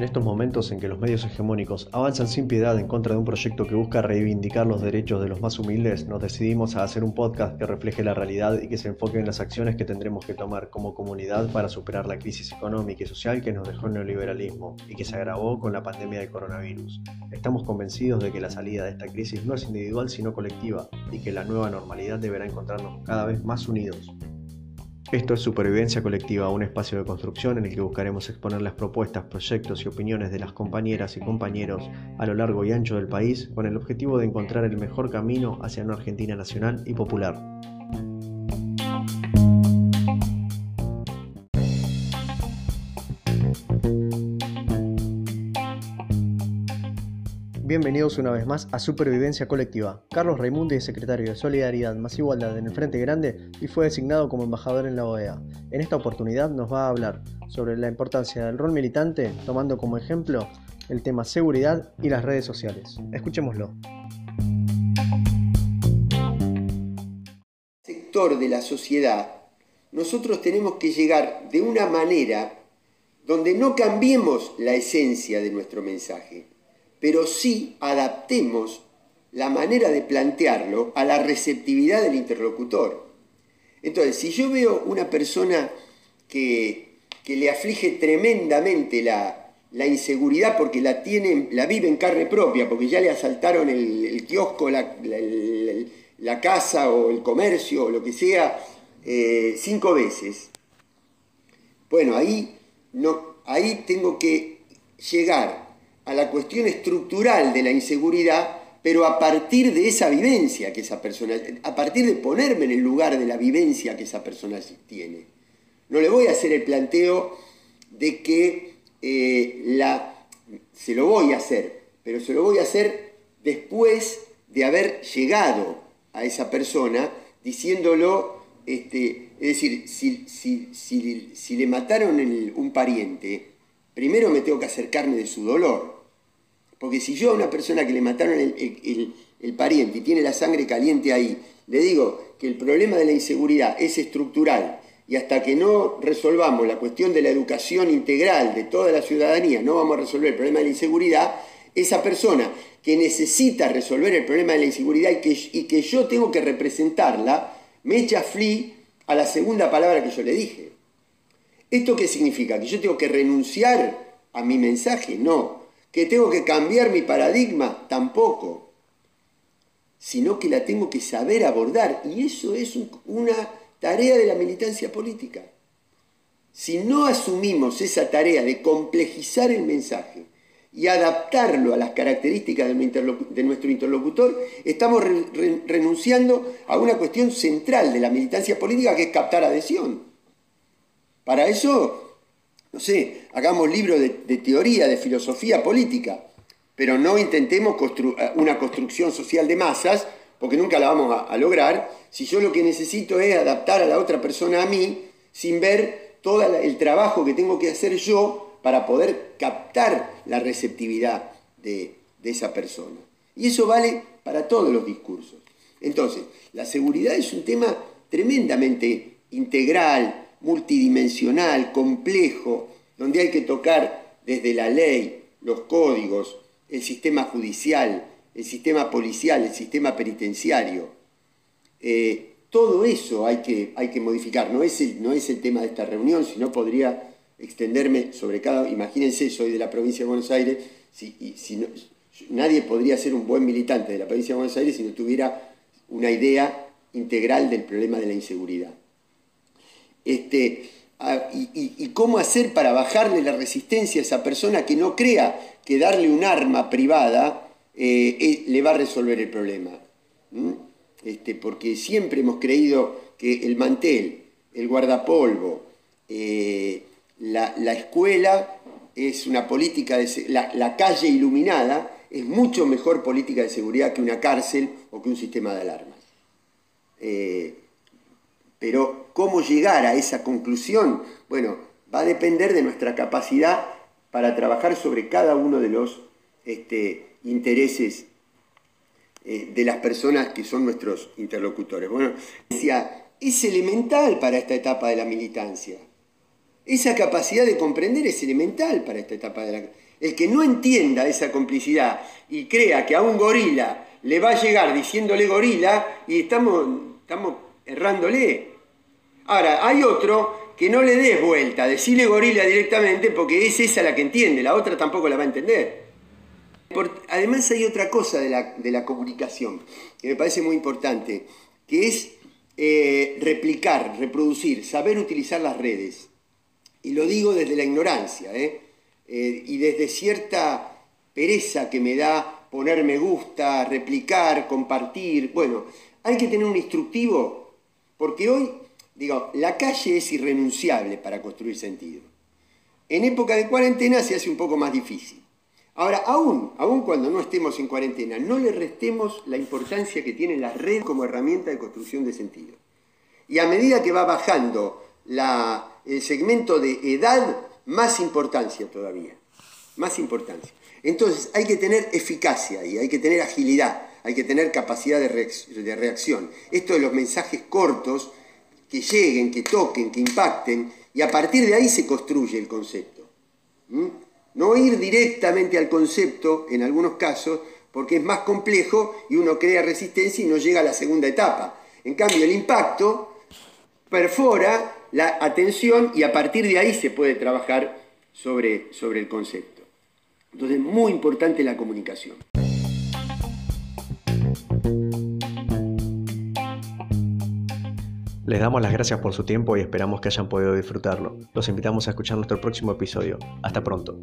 En estos momentos en que los medios hegemónicos avanzan sin piedad en contra de un proyecto que busca reivindicar los derechos de los más humildes, nos decidimos a hacer un podcast que refleje la realidad y que se enfoque en las acciones que tendremos que tomar como comunidad para superar la crisis económica y social que nos dejó el neoliberalismo y que se agravó con la pandemia del coronavirus. Estamos convencidos de que la salida de esta crisis no es individual sino colectiva y que la nueva normalidad deberá encontrarnos cada vez más unidos. Esto es Supervivencia Colectiva, un espacio de construcción en el que buscaremos exponer las propuestas, proyectos y opiniones de las compañeras y compañeros a lo largo y ancho del país con el objetivo de encontrar el mejor camino hacia una Argentina nacional y popular. Bienvenidos una vez más a Supervivencia Colectiva. Carlos Raimundi es secretario de Solidaridad más Igualdad en el Frente Grande y fue designado como embajador en la OEA. En esta oportunidad nos va a hablar sobre la importancia del rol militante, tomando como ejemplo el tema seguridad y las redes sociales. Escuchémoslo. Sector de la sociedad, nosotros tenemos que llegar de una manera donde no cambiemos la esencia de nuestro mensaje pero sí adaptemos la manera de plantearlo a la receptividad del interlocutor. Entonces, si yo veo una persona que, le aflige tremendamente la, inseguridad porque la, tiene, la vive en carne propia, porque ya le asaltaron el, kiosco, la, casa o el comercio o lo que sea eh, cinco veces, bueno, ahí, no, ahí tengo que llegar a la cuestión estructural de la inseguridad, pero a partir de esa vivencia que esa persona, a partir de ponerme en el lugar de la vivencia que esa persona tiene. No le voy a hacer el planteo de que eh, la, se lo voy a hacer, pero se lo voy a hacer después de haber llegado a esa persona diciéndolo, este, es decir, si, si, le mataron un pariente, primero me tengo que acercarme de su dolor porque si yo a una persona que le mataron el, pariente y tiene la sangre caliente ahí, le digo que el problema de la inseguridad es estructural y hasta que no resolvamos la cuestión de la educación integral de toda la ciudadanía, no vamos a resolver el problema de la inseguridad, esa persona que necesita resolver el problema de la inseguridad y que, y que yo tengo que representarla, me echa fli a la segunda palabra que yo le dije. ¿Esto qué significa? ¿Que yo tengo que renunciar a mi mensaje? No que tengo que cambiar mi paradigma, tampoco, sino que la tengo que saber abordar. Y eso es una tarea de la militancia política. Si no asumimos esa tarea de complejizar el mensaje y adaptarlo a las características de nuestro interlocutor, estamos renunciando a una cuestión central de la militancia política que es captar adhesión. Para eso no sé, hagamos libros de, teoría, de filosofía política, pero no intentemos eh, una construcción social de masas, porque nunca la vamos a, lograr, si yo lo que necesito es adaptar a la otra persona a mí, sin ver todo el trabajo que tengo que hacer yo para poder captar la receptividad de esa persona. Y eso vale para todos los discursos. Entonces, la seguridad es un tema tremendamente integral, multidimensional, complejo, donde hay que tocar desde la ley, los códigos, el sistema judicial, el sistema policial, el sistema penitenciario. Eh, todo eso hay que, hay que modificar. No es, el, no es el tema de esta reunión, sino podría extenderme sobre cada... Imagínense, soy de la provincia de Buenos Aires, si, si nadie podría ser un buen militante de la provincia de Buenos Aires si no tuviera una idea integral del problema de la inseguridad. Este, y, cómo hacer para bajarle la resistencia a esa persona que no crea que darle un arma privada eh, eh, le va a resolver el problema. Este, porque siempre hemos creído que el mantel, el guardapolvo, eh, la, escuela es una política de la, la, calle iluminada es mucho mejor política de seguridad que una cárcel o que un sistema de alarmas. Pero cómo llegar a esa conclusión, bueno, va a depender de nuestra capacidad para trabajar sobre cada uno de los este, intereses eh, de las personas que son nuestros interlocutores. Bueno, decía es elemental para esta etapa de la militancia. Esa capacidad de comprender es elemental para esta etapa de la... El que no entienda esa complicidad y crea que a un gorila le va a llegar diciéndole gorila y estamos, estamos errándole. Ahora, hay otro que no le des vuelta, decirle gorila directamente porque es esa la que entiende, la otra tampoco la va a entender. además hay otra cosa de la, de la, comunicación que me parece muy importante, que es eh, replicar, reproducir, saber utilizar las redes. Y lo digo desde la ignorancia, ¿eh? Eh, y desde cierta pereza que me da poner me gusta, replicar, compartir. Bueno, hay que tener un instructivo, porque hoy, digo, la calle es irrenunciable para construir sentido. En época de cuarentena se hace un poco más difícil. Ahora, aún, aún cuando no estemos en cuarentena, no le restemos la importancia que tiene la red como herramienta de construcción de sentido. Y a medida que va bajando el segmento de edad, más importancia todavía. Más importancia. Entonces hay que tener eficacia y hay que tener agilidad, hay que tener capacidad de, reacción. Esto de los mensajes cortos, que lleguen, que toquen, que impacten, y a partir de ahí se construye el concepto. ¿Mm? No ir directamente al concepto en algunos casos, porque es más complejo y uno crea resistencia y no llega a la segunda etapa. En cambio, el impacto perfora la atención y a partir de ahí se puede trabajar sobre, sobre el concepto. Entonces, muy importante la comunicación. Les damos las gracias por su tiempo y esperamos que hayan podido disfrutarlo. Los invitamos a escuchar nuestro próximo episodio. Hasta pronto.